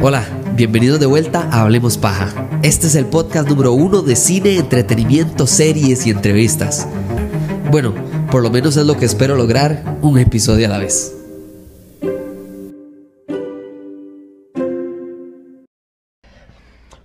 Hola, bienvenidos de vuelta a Hablemos Paja. Este es el podcast número uno de cine, entretenimiento, series y entrevistas. Bueno, por lo menos es lo que espero lograr, un episodio a la vez.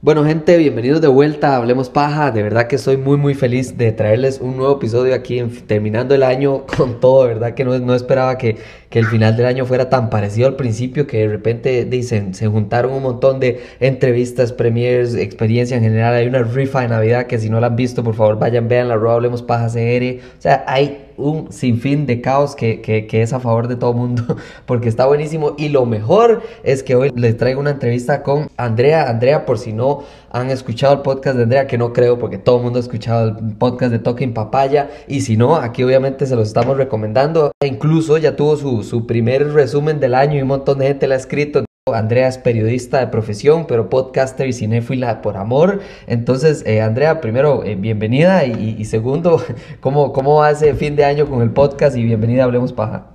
Bueno gente, bienvenidos de vuelta a Hablemos Paja. De verdad que estoy muy muy feliz de traerles un nuevo episodio aquí terminando el año con todo. De verdad que no, no esperaba que, que, el final del año fuera tan parecido al principio, que de repente dicen, se juntaron un montón de entrevistas, premiers, experiencia en general. Hay una rifa de Navidad que si no la han visto, por favor vayan, vean la Hablemos Paja CR. O sea, hay un sinfín de caos que, que, es a favor de todo mundo porque está buenísimo y lo mejor es que hoy les traigo una entrevista con Andrea. Andrea, por si no han escuchado el podcast de Andrea, que no creo porque todo el mundo ha escuchado el podcast de Talking Papaya y si no, aquí obviamente se los estamos recomendando. E incluso ya tuvo su, su primer resumen del año y un montón de gente le ha escrito. Andrea es periodista de profesión, pero podcaster y cinéfila por amor. Entonces, eh, Andrea, primero, eh, bienvenida y, segundo, ¿cómo, ¿cómo va ese fin de año con el podcast? Y bienvenida Hablemos Paja.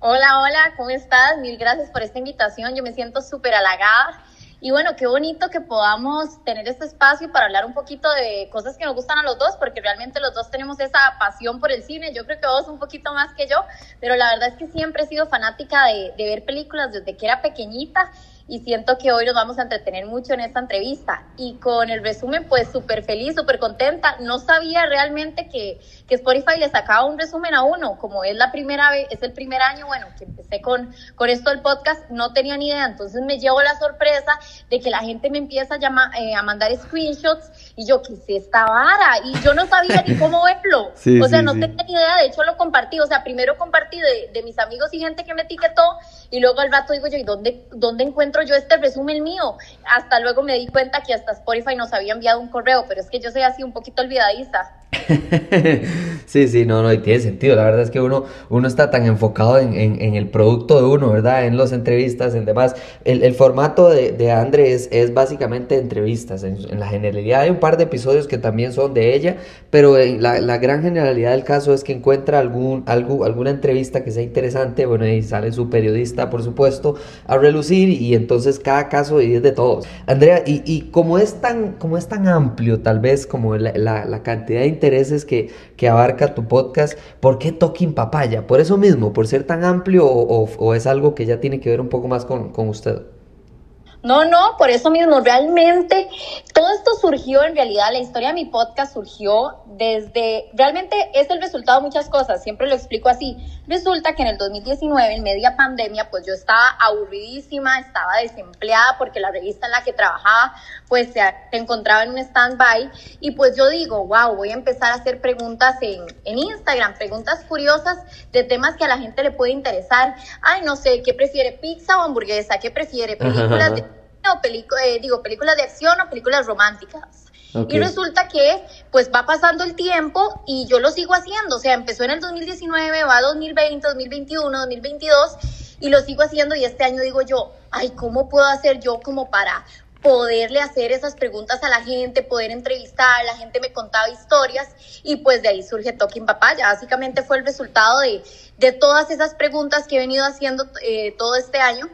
Hola, hola, ¿cómo estás? Mil gracias por esta invitación. Yo me siento súper halagada y bueno, qué bonito que podamos tener este espacio para hablar un poquito de cosas que nos gustan a los dos, porque realmente los dos tenemos esa pasión por el cine. Yo creo que vos un poquito más que yo, pero la verdad es que siempre he sido fanática de, de ver películas desde que era pequeñita y siento que hoy nos vamos a entretener mucho en esta entrevista. Y con el resumen, pues súper feliz, súper contenta. No sabía realmente que, que, Spotify le sacaba un resumen a uno, como es la primera vez, es el primer año, bueno, que empecé con, con esto del podcast, no tenía ni idea. Entonces me llevo la sorpresa de que la gente me empieza a, llamar, eh, a mandar screenshots y yo, ¿qué es esta vara? Y yo no sabía ni cómo verlo. o sea, no tenía ni idea, de hecho lo compartí. O sea, primero compartí de, de mis amigos y gente que me etiquetó y luego al rato digo yo, ¿y dónde, dónde encuentro yo este resumen mío. Hasta luego me di cuenta que hasta Spotify nos había enviado un correo, pero es que yo soy así un poquito olvidadiza. sí, sí, no, no, y tiene sentido. La verdad es que uno, uno está tan enfocado en, en, el producto de uno, ¿verdad? En las entrevistas, en demás. El, el formato de, de Andrés es, básicamente entrevistas. En, la generalidad hay un par de episodios que también son de ella, pero la, la, gran generalidad del caso es que encuentra algún, algo, alguna entrevista que sea interesante, bueno, y sale su periodista, por supuesto, a relucir, y entonces cada caso es de todos. Andrea, y, y como, es tan, como es tan amplio, tal vez, como la, la, la cantidad de intereses que, que abarca tu podcast, ¿por qué Talking Papaya? ¿Por eso mismo? ¿Por ser tan amplio o, o, es algo que ya tiene que ver un poco más con, con usted? No, no, por eso mismo, realmente todo esto surgió en realidad, la historia de mi podcast surgió desde, realmente es el resultado de muchas cosas, siempre lo explico así. Resulta que en el 2019, en media pandemia, pues yo estaba aburridísima, estaba desempleada porque la revista en la que trabajaba pues se, encontraba en un stand-by y pues yo digo, wow, voy a empezar a hacer preguntas en, en Instagram, preguntas curiosas de temas que a la gente le puede interesar. Ay, no sé, ¿qué prefiere, pizza o hamburguesa? ¿Qué prefiere, películas de o eh, digo, películas de acción o películas románticas. Y resulta que pues va pasando el tiempo y yo lo sigo haciendo, o sea, empezó en el 2019, va 2020, 2021, 2022 y lo sigo haciendo. Y este año digo yo, ay, ¿cómo puedo hacer yo como para poderle hacer esas preguntas a la gente, poder entrevistar, la gente me contaba historias y pues de ahí surge Talking Papaya. Básicamente fue el resultado de, de todas esas preguntas que he venido haciendo eh, todo este año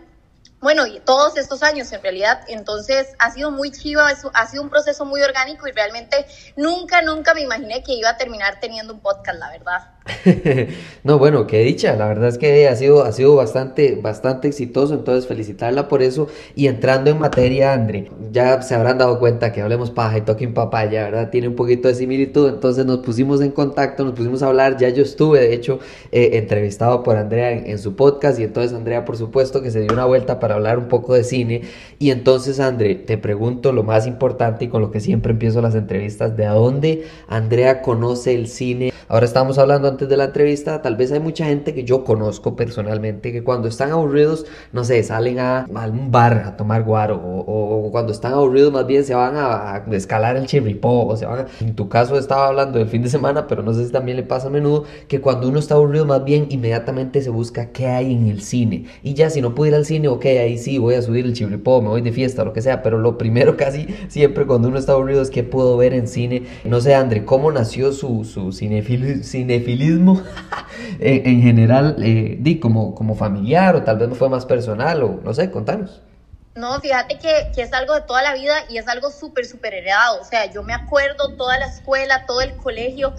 bueno, y todos estos años en realidad. Entonces ha sido muy chivo, ha sido un proceso muy orgánico y realmente nunca, nunca me imaginé que iba a terminar teniendo un podcast, la verdad. no, bueno, qué dicha, la verdad es que ha sido, ha sido bastante, bastante exitoso, entonces felicitarla por eso. Y entrando en materia, André, ya se habrán dado cuenta que hablemos paja y talking papaya, ¿verdad? Tiene un poquito de similitud, entonces nos pusimos en contacto, nos pusimos a hablar, ya yo estuve, de hecho, eh, entrevistado por Andrea en, su podcast y entonces Andrea, por supuesto, que se dio una vuelta para hablar un poco de cine. Y entonces, André, te pregunto lo más importante y con lo que siempre empiezo las entrevistas, ¿de dónde Andrea conoce el cine? Ahora estamos hablando antes de la entrevista, tal vez hay mucha gente que yo conozco personalmente que cuando están aburridos, no sé, salen a, algún bar a tomar guaro o, cuando están aburridos más bien se van a, escalar el chirripó o se van en tu caso estaba hablando del fin de semana, pero no sé si también le pasa a menudo que cuando uno está aburrido más bien inmediatamente se busca qué hay en el cine y ya si no puedo ir al cine, ok, ahí sí voy a subir el chirripó, me voy de fiesta lo que sea, pero lo primero casi siempre cuando uno está aburrido es qué puedo ver en cine. No sé, André, ¿cómo nació su, su cinefilia? Cinefilismo en, general, eh, di como, como familiar o tal vez no fue más personal o no sé, contanos. No, fíjate que, que, es algo de toda la vida y es algo súper, súper heredado. O sea, yo me acuerdo toda la escuela, todo el colegio.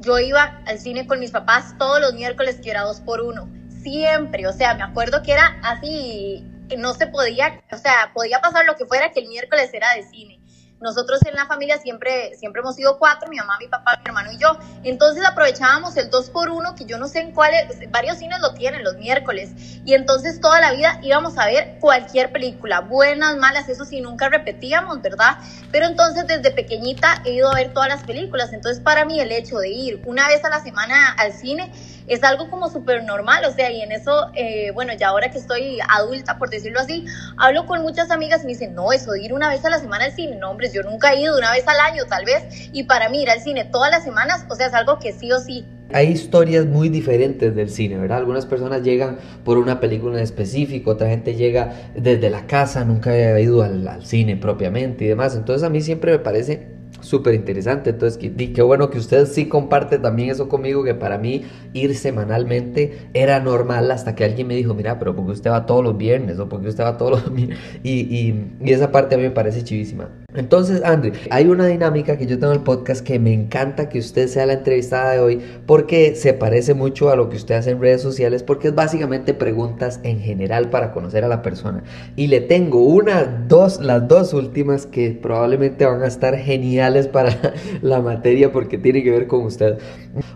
Yo iba al cine con mis papás todos los miércoles que era dos por uno. Siempre. O sea, me acuerdo que era así, no se podía, o sea, podía pasar lo que fuera que el miércoles era de cine. Nosotros en la familia siempre, siempre hemos sido cuatro, mi mamá, mi papá, mi hermano y yo. Entonces aprovechábamos el dos por uno, que yo no sé en cuáles, varios cines lo tienen los miércoles. Y entonces toda la vida íbamos a ver cualquier película, buenas, malas, eso sí, nunca repetíamos, ¿verdad? Pero entonces desde pequeñita he ido a ver todas las películas. Entonces para mí el hecho de ir una vez a la semana al cine es algo como súper normal, o sea, y en eso, eh, bueno, ya ahora que estoy adulta, por decirlo así, hablo con muchas amigas y me dicen, no, eso de ir una vez a la semana al cine, no, hombre, yo nunca he ido una vez al año, tal vez, y para mí ir al cine todas las semanas, o sea, es algo que sí o sí hay historias muy diferentes del cine, ¿verdad? Algunas personas llegan por una película en específico, otra gente llega desde la casa, nunca ha ido al, al, cine propiamente y demás. Entonces a mí siempre me parece súper interesante. Entonces, qué, qué bueno que usted sí comparte también eso conmigo, que para mí ir semanalmente era normal hasta que alguien me dijo, mira, pero porque usted va todos los viernes o porque usted va todos los y, y, y esa parte a mí me parece chivísima. Entonces, André, hay una dinámica que yo tengo en el podcast que me encanta que usted sea la entrevistada de hoy porque se parece mucho a lo que usted hace en redes sociales porque es básicamente preguntas en general para conocer a la persona. Y le tengo una, dos, las dos últimas que probablemente van a estar geniales para la materia porque tiene que ver con usted.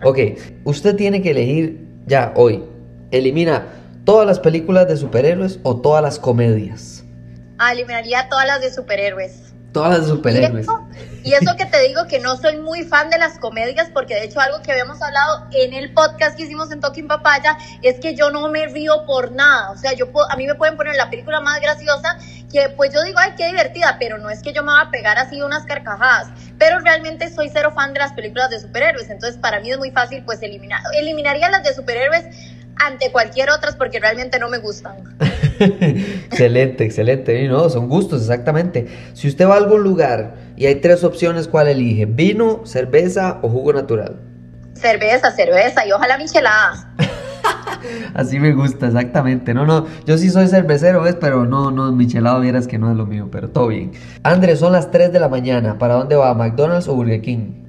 Ok, usted tiene que elegir ya hoy. Elimina todas las películas de superhéroes o todas las comedias. Ah, eliminaría todas las de superhéroes. Todas las superhéroes. Y eso, que te digo que no soy muy fan de las comedias, porque de hecho algo que habíamos hablado en el podcast que hicimos en Talking Papaya es que yo no me río por nada. O sea, yo a mí me pueden poner la película más graciosa que pues yo digo, ay, qué divertida, pero no es que yo me va a pegar así unas carcajadas. Pero realmente soy cero fan de las películas de superhéroes, entonces para mí es muy fácil pues eliminar. Eliminaría las de superhéroes ante cualquier otras porque realmente no me gustan. excelente, excelente. No, son gustos, exactamente. Si usted va a algún lugar y hay tres opciones, ¿cuál elige? ¿Vino, cerveza o jugo natural? Cerveza, cerveza y ojalá michelada. Así me gusta, exactamente. No, no, yo sí soy cervecero, ¿ves? Pero no, no, michelado vieras que no es lo mío, pero todo bien. Andrés, son las 3 de la mañana. ¿Para dónde va? ¿McDonald's o Burger King?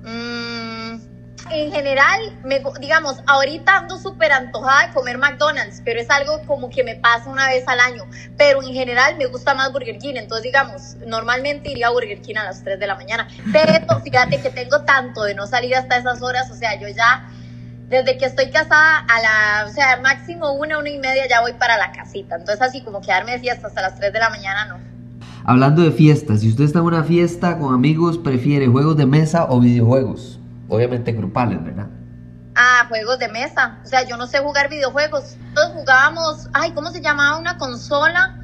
En general, me, digamos, ahorita ando súper antojada de comer McDonald's, pero es algo como que me pasa una vez al año. Pero en general me gusta más Burger King, entonces digamos, normalmente iría a Burger King a las 3 de la mañana. Pero fíjate que tengo tanto de no salir hasta esas horas, o sea, yo ya desde que estoy casada a la, o sea, máximo una, una y media ya voy para la casita. Entonces así como quedarme de fiesta hasta las 3 de la mañana, no. Hablando de fiestas, si usted está en una fiesta con amigos, ¿prefiere juegos de mesa o videojuegos? Obviamente grupales, ¿verdad? Ah, juegos de mesa. O sea, yo no sé jugar videojuegos. Todos jugábamos, ay, ¿cómo se llamaba una consola?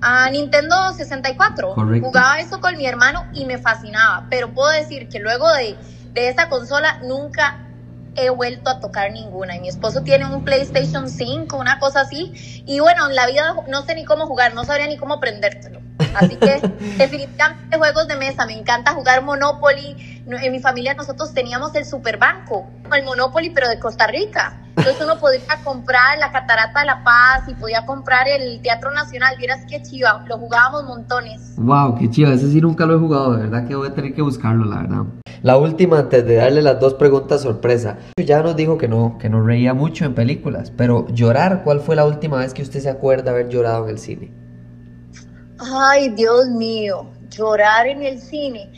A Nintendo 64. Correcto. Jugaba eso con mi hermano y me fascinaba. Pero puedo decir que luego de, de esa consola nunca he vuelto a tocar ninguna. Y mi esposo tiene un PlayStation 5, una cosa así. Y bueno, en la vida no sé ni cómo jugar, no sabría ni cómo aprendértelo. Así que definitivamente juegos de mesa, me encanta jugar Monopoly. En mi familia nosotros teníamos el Superbanco, el Monopoly, pero de Costa Rica. Entonces uno podía comprar la Catarata de la Paz y podía comprar el Teatro Nacional. Vieras qué chiva, lo jugábamos montones. Wow, qué chiva, ese sí nunca lo he jugado, de verdad que voy a tener que buscarlo, la verdad. La última, antes de darle las dos preguntas sorpresa. Ya nos dijo que no, que no reía mucho en películas, pero llorar, ¿cuál fue la última vez que usted se acuerda haber llorado en el cine? Ay, Dios mío, llorar en el cine.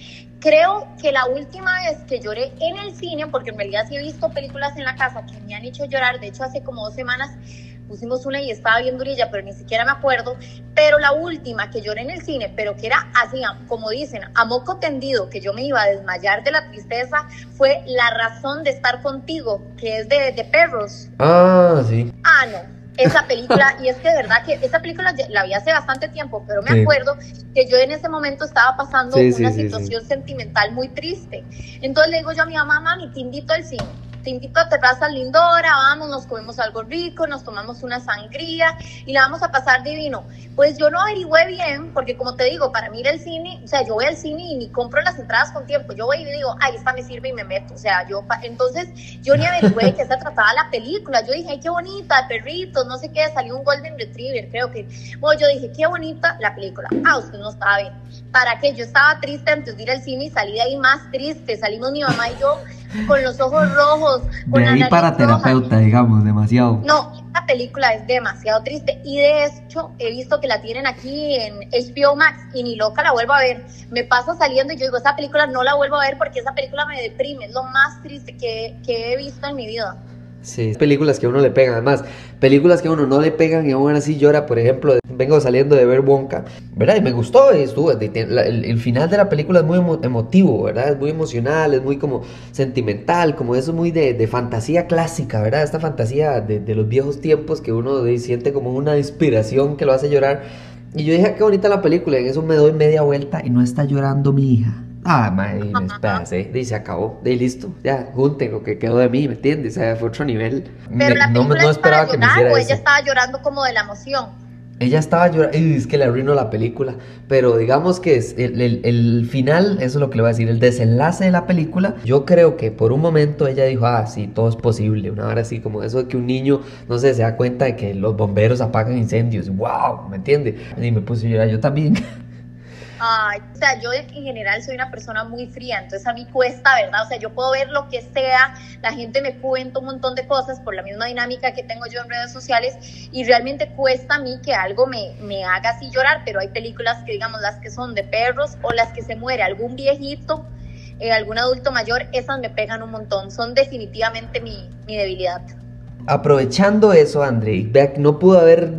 Creo que la última vez que lloré en el cine, porque en realidad sí he visto películas en la casa que me han hecho llorar, de hecho hace como dos semanas pusimos una y estaba bien durilla, pero ni siquiera me acuerdo, pero la última que lloré en el cine, pero que era así, como dicen, a moco tendido, que yo me iba a desmayar de la tristeza, fue La razón de estar contigo, que es de, de perros. Ah, sí. Ah, no, esa película, y es que de verdad que esa película la vi hace bastante tiempo, pero me acuerdo que yo en ese momento estaba pasando una situación sentimental muy triste. Entonces le digo yo a mi mamá, mami, te invito al cine. Te invito a Terraza Lindora, vamos, nos comemos algo rico, nos tomamos una sangría y la vamos a pasar divino. Pues yo no averigüé bien, porque como te digo, para mí al cine, o sea, yo voy al cine y ni compro las entradas con tiempo, yo voy y digo, ay, esta me sirve y me meto, o sea, yo, entonces yo ni averigüé qué se trataba la película, yo dije, ay, qué bonita, perritos, no sé qué, salió un Golden Retriever, creo que, bueno, yo dije, qué bonita la película, ah, usted no bien, ¿para qué? Yo estaba triste antes de ir al cine y salí de ahí más triste, salimos mi mamá y yo con los ojos rojos. Con de ahí para terapeuta, digamos, demasiado. No, esta película es demasiado triste y de hecho he visto que la tienen aquí en HBO Max y ni loca la vuelvo a ver. Me pasa saliendo y yo digo, esa película no la vuelvo a ver porque esa película me deprime, es lo más triste que, que he visto en mi vida. Sí, películas que a uno le pegan, además, películas que a uno no le pegan y aún así llora, por ejemplo, vengo saliendo de ver Wonka, ¿verdad? Y me gustó, estuvo, el, el, final de la película es muy emotivo, ¿verdad? Es muy emocional, es muy como sentimental, como eso muy de, de fantasía clásica, ¿verdad? Esta fantasía de, de, los viejos tiempos que uno siente como una inspiración que lo hace llorar. Y yo dije, ah, qué bonita la película, y en eso me doy media vuelta y no está llorando mi hija. Ah, madre, espérate, y se acabó, de listo, ya, junten lo que quedó de mí, ¿me entiendes? O sea, fue otro nivel. Pero la película no, no esperaba que me hiciera o ella estaba llorando como de la emoción. Ella estaba llorando, y es que le arruinó la película, pero digamos que es el, el, el, final, eso es lo que le voy a decir, el desenlace de la película, yo creo que por un momento ella dijo, ah, sí, todo es posible, una hora así como eso de que un niño, no sé, se da cuenta de que los bomberos apagan incendios, wow, ¿me entiende? Y me puse a llorar yo también. Ay, o sea, yo en general soy una persona muy fría, entonces a mí cuesta, ¿verdad? O sea, yo puedo ver lo que sea, la gente me cuenta un montón de cosas por la misma dinámica que tengo yo en redes sociales y realmente cuesta a mí que algo me, me haga así llorar, pero hay películas que digamos las que son de perros o las que se muere algún viejito, eh, algún adulto mayor, esas me pegan un montón, son definitivamente mi, mi debilidad. Aprovechando eso, André, no pudo haber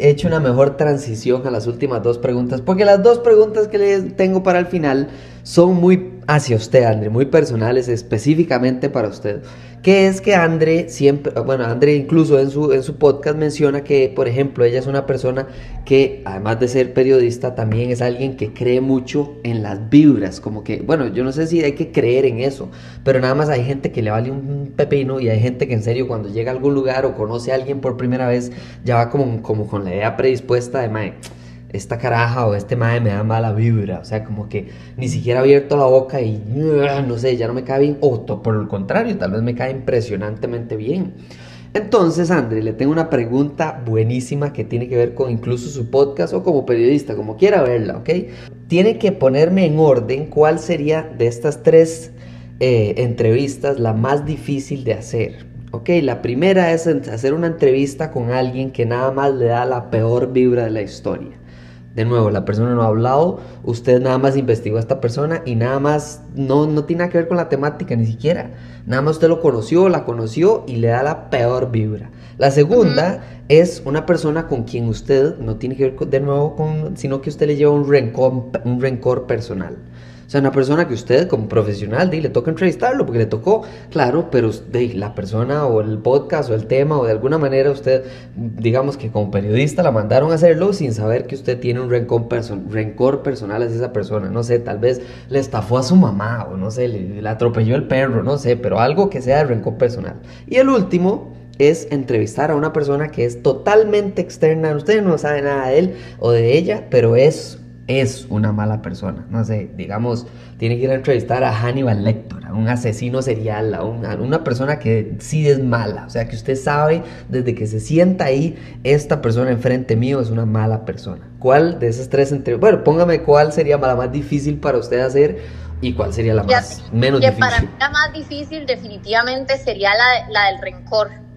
hecho una mejor transición a las últimas dos preguntas, porque las dos preguntas que le tengo para el final son muy hacia usted, André, muy personales, específicamente para usted que es que André siempre, bueno, André incluso en su, en su podcast menciona que, por ejemplo, ella es una persona que, además de ser periodista, también es alguien que cree mucho en las vibras, como que, bueno, yo no sé si hay que creer en eso, pero nada más hay gente que le vale un pepino y hay gente que en serio cuando llega a algún lugar o conoce a alguien por primera vez, ya va como, como con la idea predispuesta de, mae, esta caraja o este madre me da mala vibra. O sea, como que ni siquiera abierto la boca y no sé, ya no me cae bien. O por el contrario, tal vez me cae impresionantemente bien. Entonces, André, le tengo una pregunta buenísima que tiene que ver con incluso su podcast o como periodista, como quiera verla, ¿ok? Tiene que ponerme en orden cuál sería de estas tres eh, entrevistas la más difícil de hacer. Ok, la primera es hacer una entrevista con alguien que nada más le da la peor vibra de la historia. De nuevo, la persona no ha hablado, usted nada más investigó a esta persona y nada más no, no tiene nada que ver con la temática ni siquiera. Nada más usted lo conoció, la conoció y le da la peor vibra. La segunda es una persona con quien usted no tiene que ver de nuevo con, sino que usted le lleva un rencor, un rencor personal. O sea, una persona que usted como profesional de, le toca entrevistarlo porque le tocó, claro, pero de, la persona o el podcast o el tema o de alguna manera usted, digamos que como periodista la mandaron a hacerlo sin saber que usted tiene un rencor, rencor personal hacia esa persona. No sé, tal vez le estafó a su mamá o no sé, le, le atropelló el perro, no sé, pero algo que sea de rencor personal. Y el último es entrevistar a una persona que es totalmente externa, usted no sabe nada de él o de ella, pero es es una mala persona. No sé, digamos, tiene que ir a entrevistar a Hannibal Lecter, a un asesino serial, a una, persona que sí es mala. O sea, que usted sabe desde que se sienta ahí, esta persona enfrente mío es una mala persona. ¿Cuál de esas tres entrevistas? Bueno, póngame cuál sería la más difícil para usted hacer y cuál sería la más menos difícil. Para mí la más difícil definitivamente sería la, la del rencor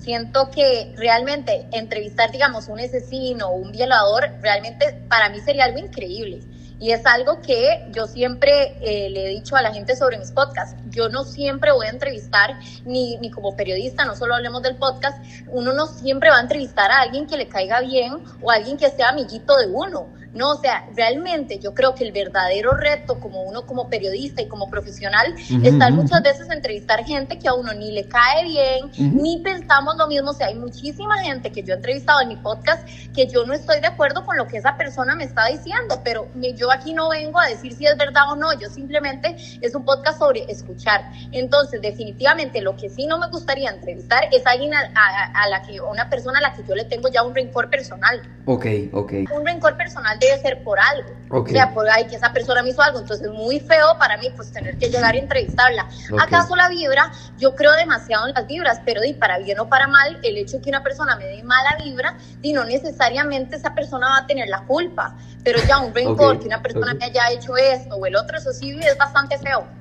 siento que realmente entrevistar, digamos, un asesino o un violador, realmente para mí sería algo increíble. Y es algo que yo siempre eh, le he dicho a la gente sobre mis podcasts. Yo no siempre voy a entrevistar, ni, ni como periodista, no solo hablemos del podcast, uno no siempre va a entrevistar a alguien que le caiga bien o a alguien que sea amiguito de uno No, o sea, realmente yo creo que el verdadero reto como uno como periodista y como profesional estar ujú, muchas veces a entrevistar gente que a uno ni le cae bien, Ujú. ni pensamos lo mismo. O sea, hay muchísima gente que yo he entrevistado en mi podcast que yo no estoy de acuerdo con lo que esa persona me está diciendo, pero yo aquí no vengo a decir si es verdad o no, yo simplemente es un podcast sobre escuchar. Entonces, definitivamente lo que sí no me gustaría entrevistar es a alguien a, a- a la que, una persona a la que yo le tengo ya un rencor personal Ok, ok. un rencor personal debe ser por algo. Ok. O sea, por ay, que esa persona me hizo algo. Entonces es muy feo para mí pues tener que llegar a entrevistarla. Ok. ¿Acaso la vibra? Yo creo demasiado en las vibras, pero di para bien o para mal, el hecho de que una persona me dé mala vibra, di no necesariamente esa persona va a tener la culpa. Pero ya un rencor, Ok, que una persona me haya hecho esto o el otro, eso sí es bastante feo.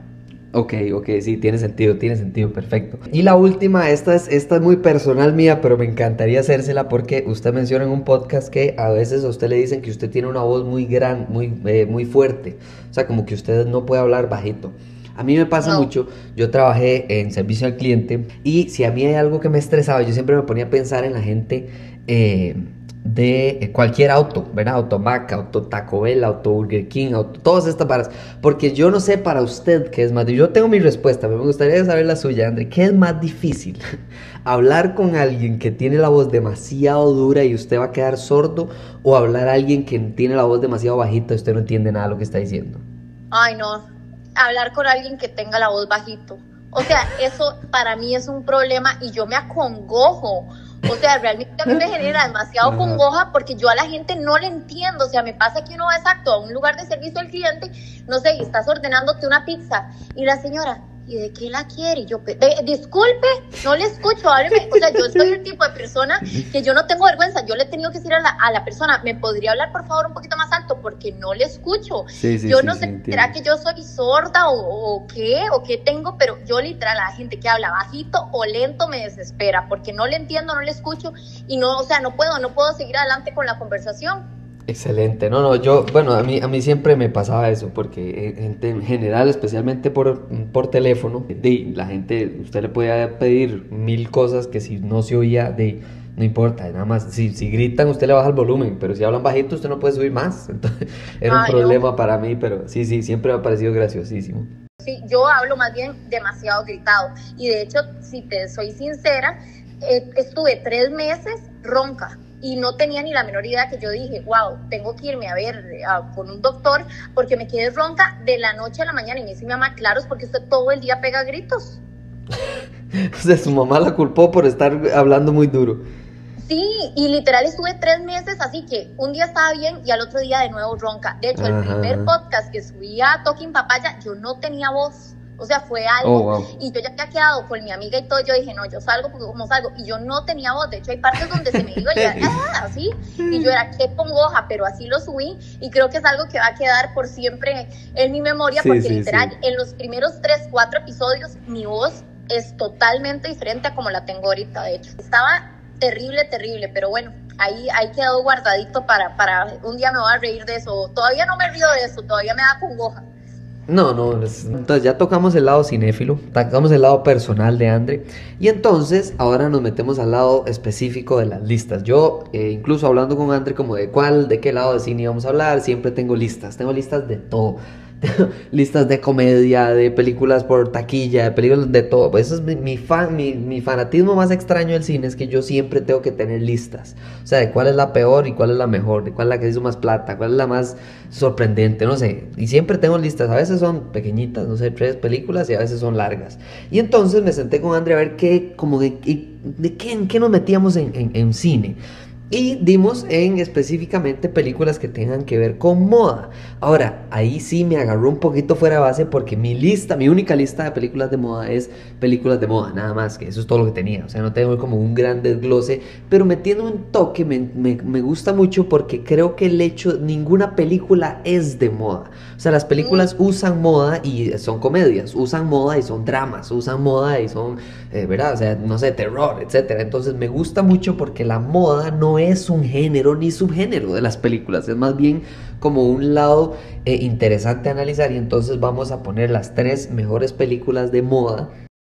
Ok, ok, sí, tiene sentido, tiene sentido, perfecto. Y la última, esta es, esta es muy personal mía, pero me encantaría hacérsela porque usted menciona en un podcast que a veces a usted le dicen que usted tiene una voz muy gran, muy, eh, muy fuerte. O sea, como que usted no puede hablar bajito. A mí me pasa No. mucho, yo trabajé en servicio al cliente y si a mí hay algo que me estresaba, yo siempre me ponía a pensar en la gente eh, de cualquier auto, ¿verdad? Automac, Auto Taco Bell, Auto Burger King, auto, todas estas varas. Porque yo no sé para usted qué es más. Yo tengo mi respuesta, me gustaría saber la suya, André. ¿Qué es más difícil? ¿Hablar con alguien que tiene la voz demasiado dura y usted va a quedar sordo? ¿O hablar a alguien que tiene la voz demasiado bajita y usted no entiende nada de lo que está diciendo? Ay, no. Hablar con alguien que tenga la voz bajito. O sea, eso para mí es un problema y yo me acongojo. O sea, realmente a mí me genera demasiado congoja porque yo a la gente no le entiendo. O sea, me pasa que uno va exacto a un lugar de servicio al cliente, no sé, y estás ordenándote una pizza y la señora, ¿y de qué la quiere? Y yo, "Pe- de- disculpe, no le escucho, hábleme. O sea, yo soy el tipo de persona que yo no tengo vergüenza. Yo le he tenido que decir a la, a la persona, ¿me podría hablar por favor un poquito más alto? Porque no le escucho. Sí, sí, yo sí, no sé. ¿será que yo soy sorda o, o qué? ¿O qué tengo? Pero yo literal, a la gente que habla bajito o lento me desespera porque no le entiendo, no le escucho y no, o sea, no puedo, no puedo seguir adelante con la conversación. Excelente, no, no, yo, bueno, a mí, a mí siempre me pasaba eso, porque eh, gente en general, especialmente por, por teléfono, de, la gente, usted le podía pedir mil cosas que si no se oía, de, no importa, nada más, si, si gritan usted le baja el volumen, pero si hablan bajito usted no puede subir más, entonces era un no. problema para mí, pero sí, sí, siempre me ha parecido graciosísimo. Sí, yo hablo más bien demasiado gritado y de hecho, si te soy sincera, eh, estuve tres meses ronca. Y no tenía ni la menor idea que yo dije, wow, tengo que irme a ver a- con un doctor porque me quedé ronca de la noche a la mañana. Y me dice mi mamá, claro, es porque usted todo el día pega gritos. O sea, su mamá la culpó por estar hablando muy duro. Sí, y literal estuve tres meses, así que un día estaba bien y al otro día de nuevo ronca. De hecho, el primer podcast que subí a Talking Papaya, yo no tenía voz. O sea, fue algo. Oh, wow. Y yo ya había quedado con mi amiga y todo, yo dije, no, yo salgo porque como salgo. Y yo no tenía voz. De hecho, hay partes donde se me iba y "Ah", así. Y yo era, qué pongoja, pero así lo subí. Y creo que es algo que va a quedar por siempre en mi memoria, Sí, porque sí, literal, sí. en los primeros tres, cuatro episodios, mi voz es totalmente diferente a como la tengo ahorita, de hecho. Estaba terrible, terrible, pero bueno, ahí, ahí quedó guardadito para, para un día me voy a reír de eso. Todavía no me río de eso, todavía me da congoja. No, no, es- entonces ya tocamos el lado cinéfilo, tocamos el lado personal de Andre y entonces ahora nos metemos al lado específico de las listas. Yo, eh, incluso hablando con Andre como de cuál, de qué lado de cine íbamos a hablar, siempre tengo listas, tengo listas de todo. Listas de comedia, de películas por taquilla, de películas de todo. Pues eso es mi, fan, mi, fanatismo más extraño del cine, es que yo siempre tengo que tener listas. O sea, de cuál es la peor y cuál es la mejor, de cuál es la que hizo más plata, cuál es la más sorprendente, no sé. Y siempre tengo listas, a veces son pequeñitas, no sé, tres películas y a veces son largas. Y entonces me senté con Andrea a ver qué, como de, de qué, en qué nos metíamos en cine. Y dimos en específicamente películas que tengan que ver con moda. Ahora, ahí sí me agarró un poquito fuera de base porque mi lista, mi única lista de películas de moda es películas de moda, nada más, que eso es todo lo que tenía. O sea, no tengo como un gran desglose, pero metiendo un toque me, me- me gusta mucho porque creo que el hecho, ninguna película es de moda. O sea, las películas usan moda y son comedias, usan moda y son dramas, usan moda y son, eh, ¿verdad? O sea, no sé, terror, etcétera. Entonces me gusta mucho porque la moda es un género ni subgénero de las películas, es más bien como un lado eh, interesante a analizar y entonces vamos a poner las tres mejores películas de moda